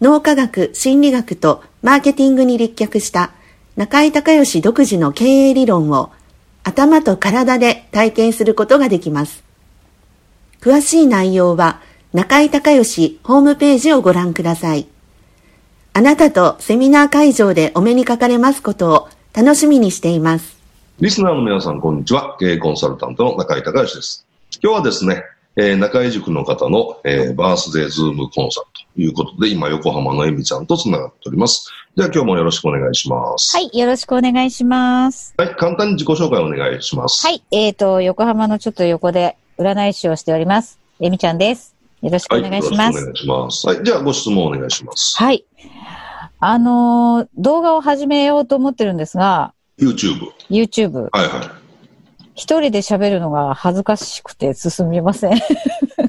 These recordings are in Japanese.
脳科学、心理学とマーケティングに立脚した中井隆義独自の経営理論を頭と体で体験することができます。詳しい内容は中井隆義ホームページをご覧ください。あなたとセミナー会場でお目にかかれますことを楽しみにしています。リスナーの皆さん、こんにちは。経営コンサルタントの中井隆義です。今日はですね、えー、中井塾の方の、えー、バースデーズームコンサルということで、今横浜のエミちゃんとつながっております。では今日もよろしくお願いします。はい、よろしくお願いします。はい、簡単に自己紹介お願いします。はい、えっ、ー、と、横浜のちょっと横で占い師をしております。エミちゃんです。よろしくお願いします。はい、よろしくお願いします。はい、じゃあご質問お願いします。はい。あのー、動画を始めようと思ってるんですが、YouTube。YouTube。はいはい。一人で喋るのが恥ずかしくて進みません。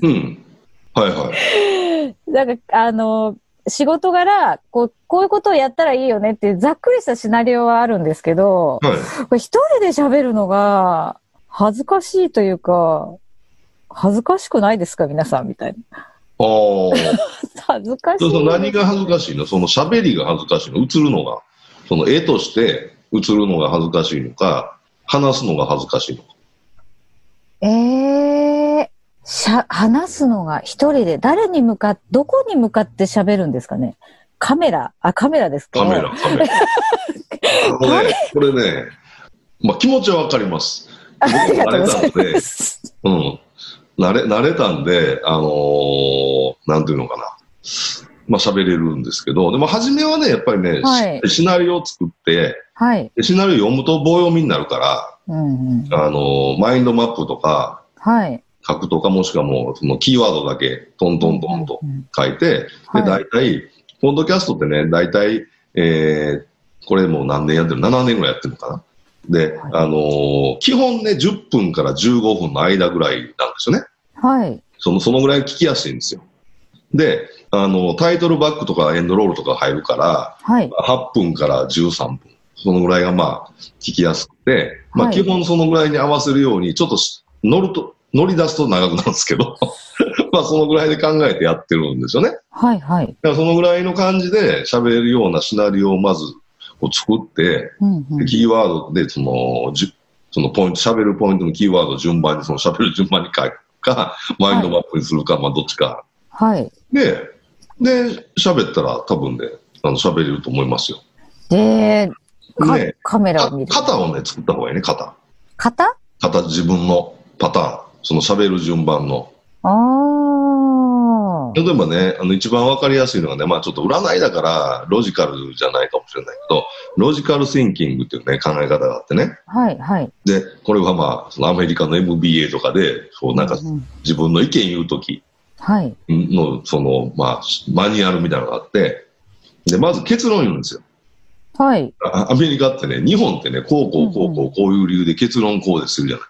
うん。はいはい。なんか、あの、仕事柄、こう、こういうことをやったらいいよねっていうざっくりしたシナリオはあるんですけど、はい、これ一人で喋るのが恥ずかしいというか、恥ずかしくないですか皆さんみたいな。ああ。恥ずかしい。そう何が恥ずかしいの？その喋りが恥ずかしいの？映るのが。その絵として映るのが恥ずかしいのか、話すのが恥ずかしいのか。ええー、しゃ、話すのが一人で、誰に向かっ、どこに向かって喋るんですかね？カメラあ、カメラですか、カメラ、カメラ。これ、これね、まあ気持ちはわかります。慣れたんで、うん。慣れ、慣れたんで、あのー、なんていうのかな。まあ喋れるんですけど、でも初めはね、やっぱりね、はい、シナリオを作って、はい。シナリオ読むと棒読みになるから、うんうん、あの、マインドマップとか、はい。書くとか、もしくはもう、そのキーワードだけ、トントントンと書いて、うんうん、で、大体、ポッドキャストってね、大体、えー、これもう何年やってる ?7 年ぐらいやってるのかな？で、はい、あのー、基本ね、10分から15分の間ぐらいなんですよね。はい。その、そのぐらい聞きやすいんですよ。で、あの、タイトルバックとかエンドロールとか入るから、はい、8分から13分。そのぐらいがまあ、聞きやすくて、まあ基本そのぐらいに合わせるように、ちょっと乗ると、乗り出すと長くなるんですけど、まあそのぐらいで考えてやってるんですよね。はいはい。だからそのぐらいの感じで喋れるようなシナリオをまずこう作って、うんうん、キーワードでその、じそのポイント、喋るポイントのキーワードを順番に、その喋る順番に書くか、マインドマップにするか、はい、まあどっちか。はい。で、で、喋ったら多分ね、あの喋れると思いますよ。で、ね、カメラを見る。型をね、作った方がいいね、型。型型、自分のパターン。その喋る順番の。ああ。例えばね、あの一番わかりやすいのがね、まあちょっと占いだからロジカルじゃないかもしれないけど、ロジカルシンキングっていうね、考え方があってね。はい、はい。で、これはまあ、そのアメリカの MBA とかで、そうなんか自分の意見言うときの、その、まあ、マニュアルみたいなのがあって、で、まず結論言うんですよ。はい。アメリカってね、日本ってね、こうこうこうこう、こういう理由で結論こうでするじゃない。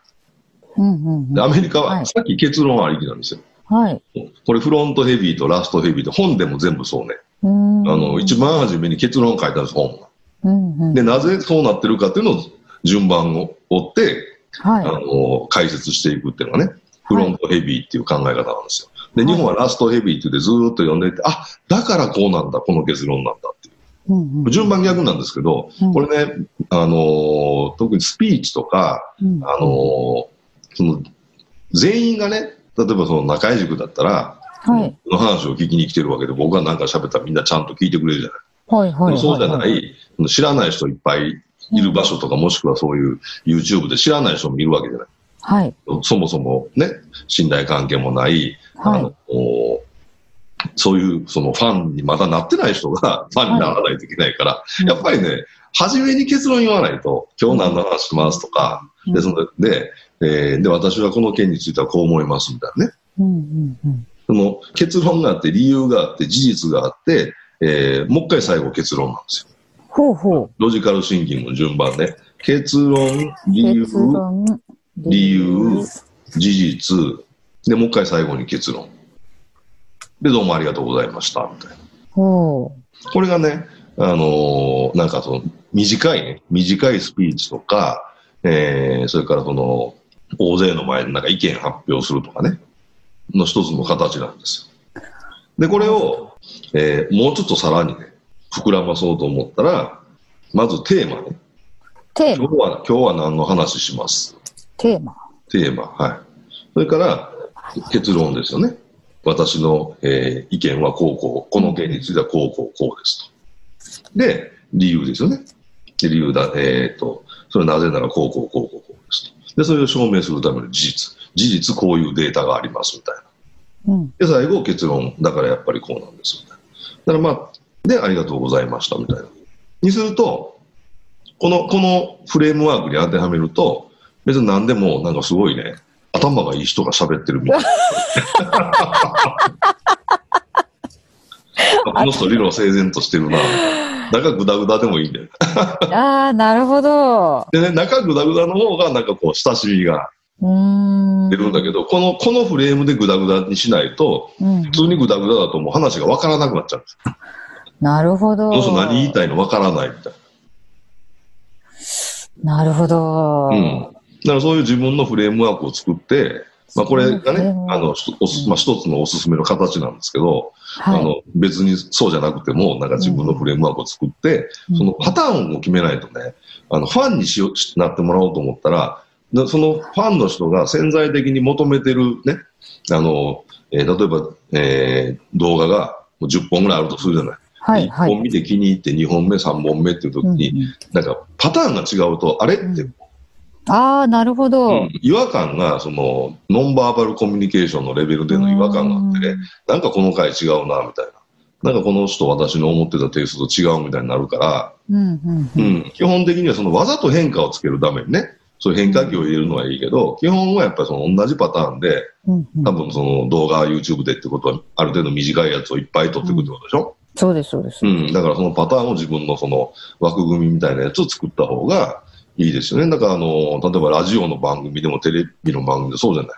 うんうんうん、でアメリカはさっき結論ありきなんですよ。はい。これフロントヘビーとラストヘビーと本でも全部そうね。あの、一番初めに結論を書いたんです、本が。うんうん、で、なぜそうなってるかっていうのを順番を追って、はい、あの、解説していくっていうのがね、フロントヘビーっていう考え方なんですよ。で、日本はラストヘビーって言ってずっと読んでいて、あ、だからこうなんだ、この結論なんだっていう。うんうん、順番逆なんですけど、うん、これね、あの特にスピーチとか、うん、あのその、全員がね、例えばその中井塾だったら、はい、の話を聞きに来てるわけで、僕が何か喋ったらみんなちゃんと聞いてくれるじゃない。はいはい、そうじゃない、知らない人いっぱいいる場所とか、もしくはそういう YouTube で知らない人もいるわけじゃない。はい、そもそもね、信頼関係もない、はい、あのそういうそのファンにまだなってない人がファンにならないといけないから、はい、やっぱりね、初めに結論言わないと、今日何の話しますとか、うん、で、そので、えー、で、私はこの件についてはこう思いますみたいなね。うんうんうん、その結論があって、理由があって、事実があって、えー、もう一回最後結論なんですよ。ほうほう。ロジカルシンキングの順番ね。結論、理由、理由、事実、で、もう一回最後に結論。で、どうもありがとうございました、みたいな。これがね、あのー、なんかその、短いね、短いスピーチとか、えー、それからその、大勢の前でなんか意見発表するとかね、の一つの形なんですよ。で、これを、えー、もうちょっとさらにね、膨らまそうと思ったら、まずテーマね。テーマ今日は、今日は何の話します？テーマテーマ、はい。それから、結論ですよね。私の、えー、意見はこうこう、この件についてはこうこうこうですと。で、理由ですよね。で理由だ、えっ、ー、と、それはなぜならこうこうこうこうこうですと。で、それを証明するための事実。事実こういうデータがありますみたいな。うん、で、最後結論、だからやっぱりこうなんですみたいな。だからまあ、で、ありがとうございましたみたいな。にすると、この、このフレームワークに当てはめると、別に何でもなんかすごいね、頭がいい人が喋ってるみたいな。この人理論整然としてるな。中ぐだぐだでもいいんだよ。ああ、なるほど。でね、中ぐだぐだの方がなんかこう親しみが出るんだけど、この、このフレームでぐだぐだにしないと、うん、普通にぐだぐだだともう話がわからなくなっちゃう。なるほど。そうすると何言いたいのわからないみたいな。なるほど。うん。だからそういう自分のフレームワークを作って、まあ、これがね、あの、まあ、一つのおすすめの形なんですけど、はい、あの、別にそうじゃなくても、なんか自分のフレームワークを作って、うん、そのパターンを決めないとね、あの、ファンにしよなってもらおうと思ったら、そのファンの人が潜在的に求めてるね、あの、えー、例えば、えー、動画が10本ぐらいあるとするじゃない。はい、1本見て気に入って2本目、3本目っていう時に、うんなんかパターンが違うと、あれって、ああ、なるほど、うん、違和感が、その、ノンバーバルコミュニケーションのレベルでの違和感があってね、なんかこの回違うな、みたいな。なんかこの人私の思ってたテイストと違うみたいになるから、うん、うん、基本的にはそのわざと変化をつけるためにね、そういう変化球を入れるのはいいけど、基本はやっぱりその同じパターンで、多分その動画 YouTube でってことは、ある程度短いやつをいっぱい撮っていくってことでしょ、そうです、そうです。うん。だからそのパターンを自分のその枠組みみたいなやつを作った方がいいですよね。だからあの、例えばラジオの番組でもテレビの番組でそうじゃない。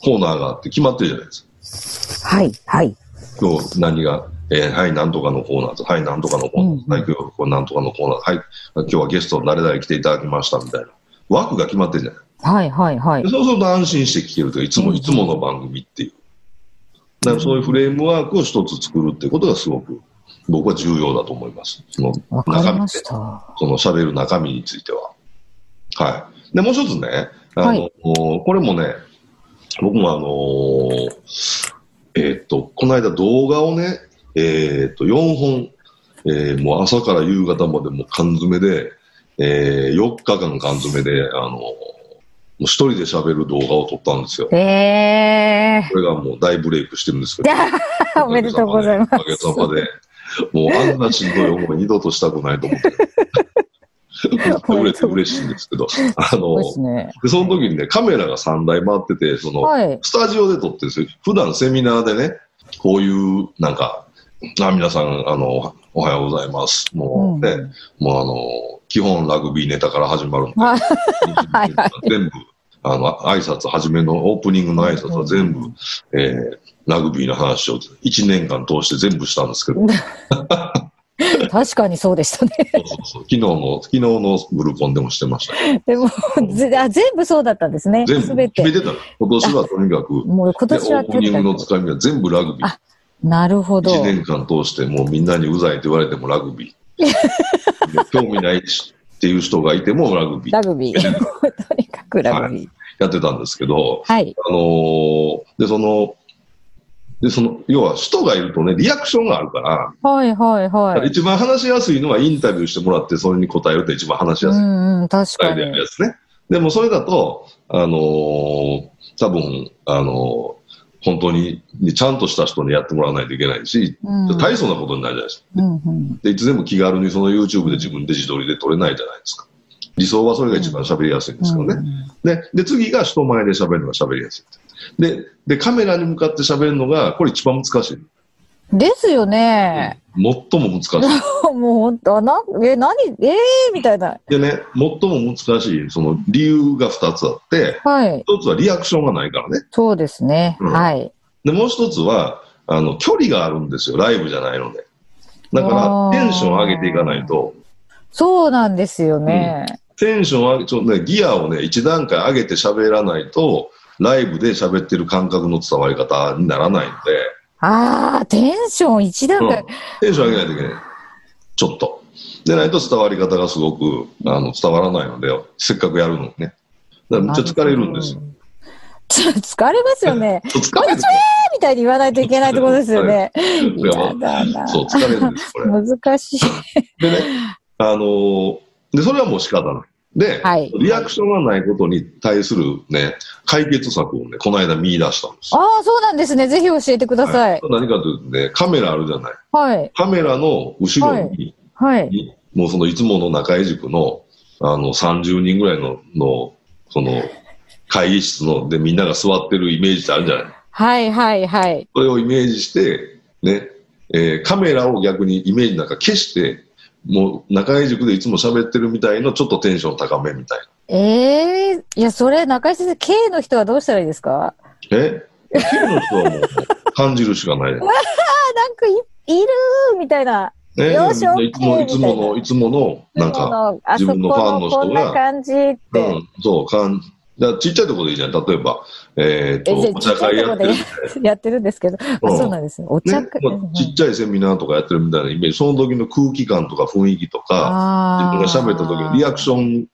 コーナーがあって決まってるじゃないですか。はい、はい。今日何が、えー、はい、なんとかのコーナーはい、なんとかのコーナー、うん、はい、今日はなんとかのコーナーはい、今日はゲスト誰々来ていただきましたみたいな。枠が決まってるじゃない。はい、はい、はい。そうすると安心して聞けるというか、いつも、いつもの番組っていう。だからそういうフレームワークを一つ作るっていうことがすごく僕は重要だと思います。その中身その喋る中身については。はい。で、もう一つね、あの、はい、これもね、僕もあのえー、っと、この間動画をね、えー、っと、4本、えー、もう朝から夕方までも缶詰で、えー、4日間缶詰で、あのう一人で喋る動画を撮ったんですよ。えこれがもう大ブレイクしてるんですけど。ー、おめでとうございますお。かげさまで。もうあんなしんどい思い二度としたくないと思って。売れて嬉しいんですけど、あそのね。で、その時にね、カメラが3台回ってて、その、はい。スタジオで撮ってるんですよ。普段セミナーでね、こういう、なんか、あ皆さん、あの、おはようございます。もうね、うんもうあの、基本ラグビーネタから始まるんで、全部、あの、挨拶、初めのオープニングの挨拶は全部、えーラグビーの話を1年間通して全部したんですけど、確かにそうでしたね。そうそうそう昨日の、昨日のブルコンでもしてました。でも、ぜあ全部そうだったんですね。全。部決めてたの。今年はとにかく、もう今で年はオープニングのつかみは全部ラグビー。あなるほど。1年間通してもうみんなにうざいと言われてもラグビー。で 興味ないしっていう人がいてもラグビーラグビー。とにかくラグビー。やってたんですけど、はい。あのーで、その、で、その、要は人がいるとね、リアクションがあるから、はいはいはい。一番話しやすいのはインタビューしてもらって、それに答えると一番話しやすい。うんうん、確かに。やるやつね。でもそれだと、あのー多分、あのー本当にちゃんとした人にやってもらわないといけないし、うん大層なことになるじゃないですか。うんうんで、いつでも気軽にその YouTube で自分で自撮りで撮れないじゃないですか。理想はそれが一番喋りやすいんですけどね。で、で、次が人前で喋るのが喋りやすい。で、で、カメラに向かって喋るのが、これ一番難しい。ですよね。最も難しい。もう本当、な、え、何、ええー、みたいな。でね、最も難しい、その理由が二つあって、はい。一つはリアクションがないからね。そうですね。うんはい。で、もう一つは、あの、距離があるんですよ。ライブじゃないので。だから、テンション上げていかないと、そうなんですよね。テンション上げ、ちょっとね、ギアをね、一段階上げて喋らないと、ライブで喋ってる感覚の伝わり方にならないので、ああ、テンション一段階。テンション上げないといけない。ちょっと。でないと伝わり方がすごくあの伝わらないので、せっかくやるのにね。だからめっちゃ疲れるんですよ。疲れますよね。そ う疲れる。みたいに言わないといけないってことですよね。そう、疲れるんです、これ。難しい。でね、あのーで、それはもう仕方ない。で、はいリアクションがないことに対するね、解決策をね、この間見出したんですあよ。あ、そうなんですね。ぜひ教えてください。何かというとね、カメラあるじゃない。はい。カメラの後ろに、はい。にもうそのいつもの中井塾の、あの、30人ぐらいの、の、その、会議室の、で、みんなが座ってるイメージってあるんじゃないはい、はい、はい。それをイメージして、ね、えーカメラを逆にイメージなんか消して、もう中井塾でいつも喋ってるみたいのちょっとテンション高めみたいええいや、それ、中井先生、K の人はどうしたらいいですか？な。え？キルの人はもう感じるしかない。あ、なんかい、いるみたいな。ね、よしいつも、いつもの、いつもの、なんか、自分のファンの人がこんな感じって。うん、そう、かん、だちっちゃいところでいいじゃん。例えば、えっ、と、お茶会やってる やってるんですけど。あ、うんそうなんですね。お茶ね会。まあちっちゃいセミナーとかやってるみたいなイメージ、その時の空気感とか雰囲気とか、自分が喋った時のリアクション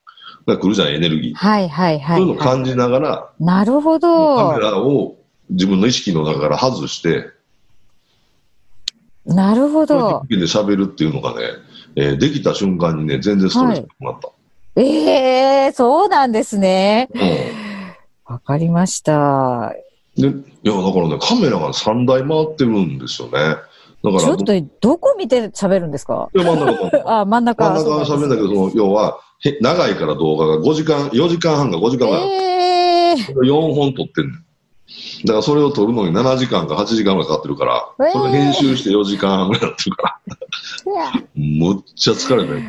が来るじゃん、エネルギー。はいはいはい。そういうのを感じながら、なるほカどメ。ラを自分の意識の中から外して、なるほど。で喋るっていうのがね、えーできた瞬間にね、全然ストレスなくなった。ええそうなんですね。うわかりました。ん。で、いや、だからね、カメラが3台回ってるんですよね。だから、ちょっと、どこ見て喋るんですか？で真ん中の あ、真ん中。真ん中は喋るんだけど、その要は、へ長いから動画が5時間、4時間半か5時間ぐらいある。ええ4本撮ってんねん。だからそれを撮るのに7時間か8時間ぐらいかかってるから、えーそれ編集して4時間半ぐらいになってるから、むっちゃ疲れたよ。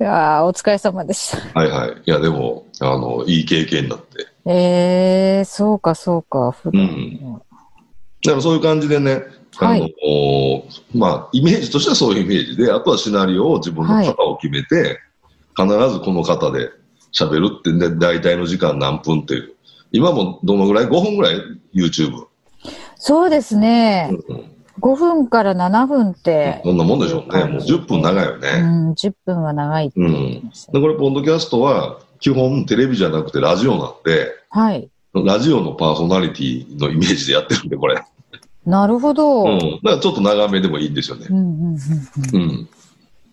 いやーお疲れ様でした。はいはい。いや、でも、あの、いい経験になって。ええそうかそうか。普段うんだからそういう感じでね、あの、はいおまあ、イメージとしてはそういうイメージで、あとはシナリオを自分の型を決めて、必ずこの型で喋るってんで、大体の時間何分っていう。今もどのぐらい ?5 分ぐらい ?YouTube。そうですね。うん5分から7分って。そんなもんでしょうね。もう10分長いようね。ん、10分は長いって言ってましたで、これ、ポッドキャストは、基本テレビじゃなくてラジオなんで、はい。ラジオのパーソナリティのイメージでやってるんで、これ。なるほど。うんうん。だからちょっと長めでもいいんですよね。うんうんうんうん。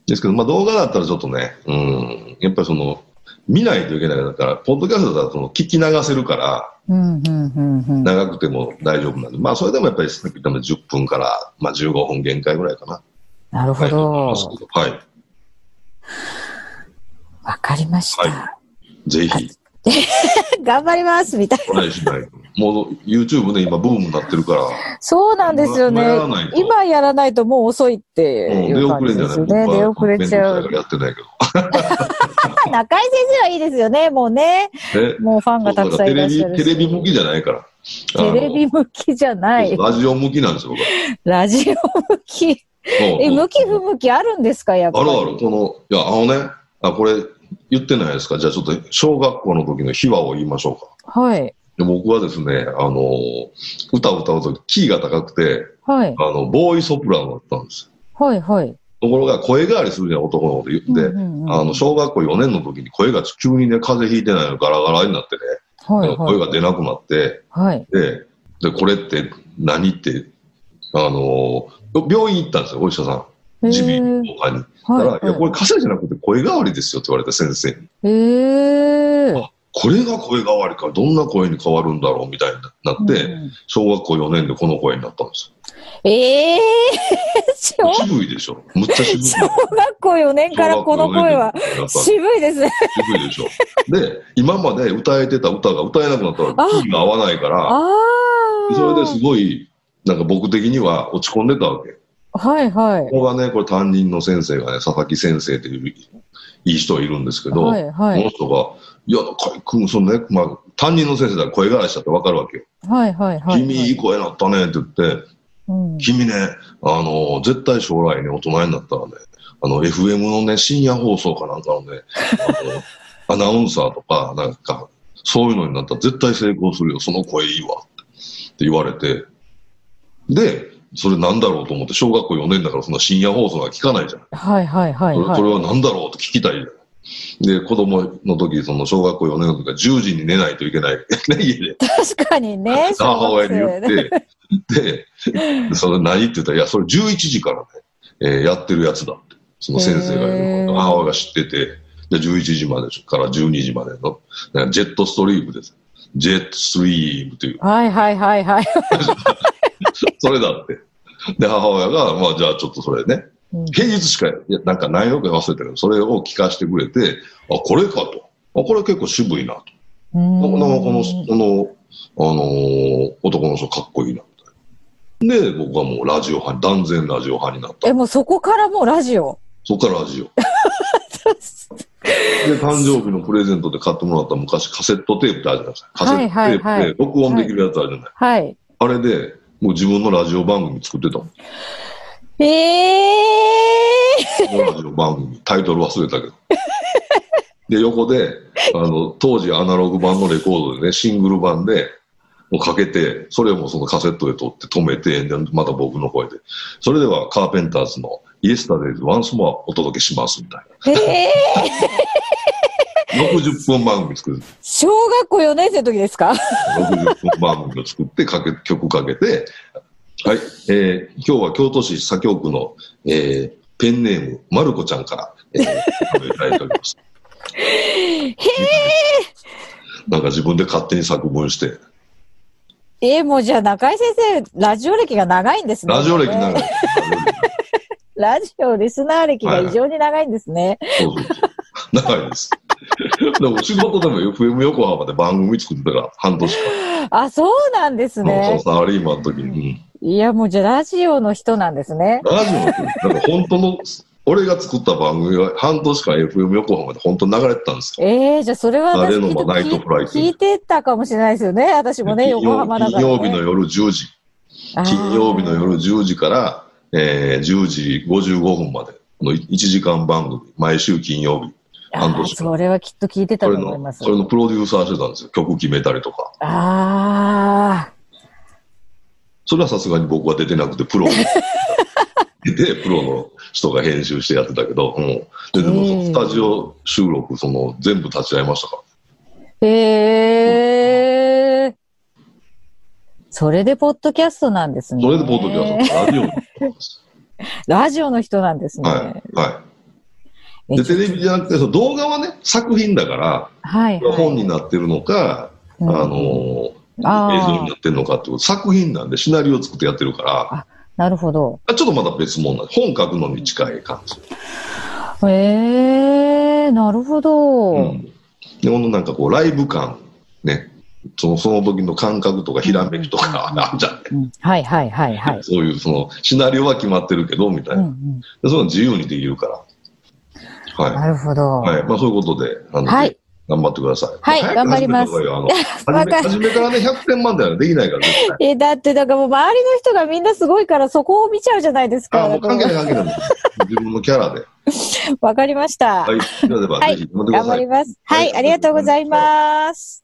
ですけど、まあ動画だったらちょっとね、うん。やっぱりその、見ないといけないだから、ポッドキャストだとその聞き流せるから、長くても大丈夫なんで、まあそれでもやっぱりさっき言った10分から、まあ15分限界ぐらいかな。なるほど。はい。わかりました。はい、ぜひ。頑張りますみたいな。ないしない。もう YouTube ね、今ブームになってるから。そうなんですよね。今やらないともう遅いっていう感じですよね。出遅れちゃう。やってないけど。中井先生はいいですよね、もうね。もうファンがたくさんいらっしゃるテレビ向きじゃないから。テレビ向きじゃない。ラジオ向きなんですよ。ラジオ向き。え、向き不向きあるんですか、やっぱり？あるある。この、いや、あのね、あ、これ言ってないですか？じゃあちょっと小学校の時の秘話を言いましょうか。はい。で僕はですね、あの、歌を歌うとキーが高くて、はい。あの、ボーイソプラノだったんです。はい、はい。ところが声変わりするじゃん、男の子で言って、うんうんうん、あの、小学校4年の時に声が急にね、風邪ひいてないのガラガラになってね、はい、はい、声が出なくなって、はい。で、で、これって何って、あの、病院行ったんですよ、お医者さん。耳鼻咽喉科に。だから、はいはい、いや、これ風邪じゃなくて声変わりですよって言われた先生に。へー。これが声変わりか、どんな声に変わるんだろうみたいになって、うん、小学校4年でこの声になったんですよ。ええー、渋いでしょ。むっちゃ渋い。小学校4年からこの声は渋いですね。渋いでしょ。で、今まで歌えてた歌が歌えなくなったらキーが合わないから、それですごい、なんか僕的には落ち込んでたわけ。はいはい。ここがね、これ担任の先生がね、佐々木先生っていういい人いるんですけど、はいはい、この人が、いや、かいくん、そのね、まあ、担任の先生だら声がらしちゃってわかるわけよ。はいはいはい、はい、君いい声なったねって言って、うん、君ね、あの、絶対将来ね、大人になったらね、あの、FM のね、深夜放送かなんかのね、あの、アナウンサーとか、なんか、そういうのになったら絶対成功するよ、その声いいわ。って言われて、で、それなんだろうと思って、小学校4年だからそんな深夜放送が聞かないじゃん。はいはいはい、はい、それはなんだろうと聞きたいじゃん。で、子供の時、その小学校4年の時は10時に寝ないといけない。ね、家で。確かにね。母親に言って、で、それ何って言ったら、いや、それ11時からね、えー、やってるやつだって。その先生が言う母親が知ってて、で、11時までから12時までの、ジェットストリームです。ジェットストリームという。はいはいはいはい。それだって。で、母親が、まあじゃあちょっとそれね、平日しか、なんか内容か忘れたけど、それを聞かせてくれて、あ、これかと。あ、これ結構渋いなと。この、この、この、あのー、男の人かっこいいな、みたいな。で、僕はもうラジオ派に、断然ラジオ派になった。え、もうそこからもうラジオ？そこからラジオ。で、誕生日のプレゼントで買ってもらった昔カセットテープってあるじゃないですか。カセットテープで録音できるやつあるじゃない。はい。あれで、もう自分のラジオ番組作ってたもん。ええー。番組、タイトル忘れたけど。で、横で、あの、当時アナログ版のレコードでね、シングル版で、もうかけて、それもそのカセットで撮って止めて、また僕の声で。それではカーペンターズのイエスタデイズワンスモアお届けしますみたいな。ええー、60分番組作る。小学校4年生の時ですか ?60 分番組を作ってかけ、曲かけて、はい、えー、今日は京都市左京区の、えー、ペンネーム、まる子ちゃんから、えー、いただいております。へえ。なんか自分で勝手に作文して。えー、もうじゃあ中井先生、ラジオ歴が長いんですね。ラジオ歴長い。ラジオリスナー歴が異常に長いんですね。はい、そうそうそう。長いです。でも仕事でも FM 横浜で番組作ってたから半年間。あ、そうなんですね。サラリーマンの時に。いや、もうじゃあラジオの人なんですね。ラジオの人、なんか本当の、俺が作った番組は半年間 FM 横浜で本当に流れてたんですよ。ええー、じゃあそれは私のナイトフライト聞いてたかもしれないですよね。私もね、横浜だから、ね、金曜日の夜10時。金曜日の夜10時から、えー、10時55分までの1時間番組、毎週金曜日。半年それはきっと聞いてたと思います。それのプロデューサーしてたんですよ。曲決めたりとか。ああ。それはさすがに僕は出てなくて、プロで、プロの人が編集してやってたけど、うん、ででもスタジオ収録、その全部立ち会いましたか？ら。へえー。それでポッドキャストなんですね。それでポッドキャスト。ラジオの人ラジオの人なんですね。はい。はいで、テレビじゃなくて、その動画はね、作品だから、はい、はい、本になってるのか、うん、あの、映像になってるのかってこと、作品なんでシナリオを作ってやってるから、あなるほど。ちょっとまだ別物なん本書くのに近い感じ。へえー、なるほど。うん。で、このなんかこう、ライブ感、ね。その、その時の感覚とか、ひらめきとか、あるじゃんね、うん。はいはいはいはい。そういう、その、シナリオは決まってるけど、みたいな。うんうん、その自由にできるから。はい。なるほど。はい。まあそういうことで、あの、はい。頑張ってください。はい、頑張ります。あの 初めからね、100点満点はできないからえ、だって、だからもう周りの人がみんなすごいから、そこを見ちゃうじゃないですか。あ、もう関係ない関係ない。自分のキャラで。わかりました。はい。ではでは、ぜひ頑張ります。はい、ありがとうございます。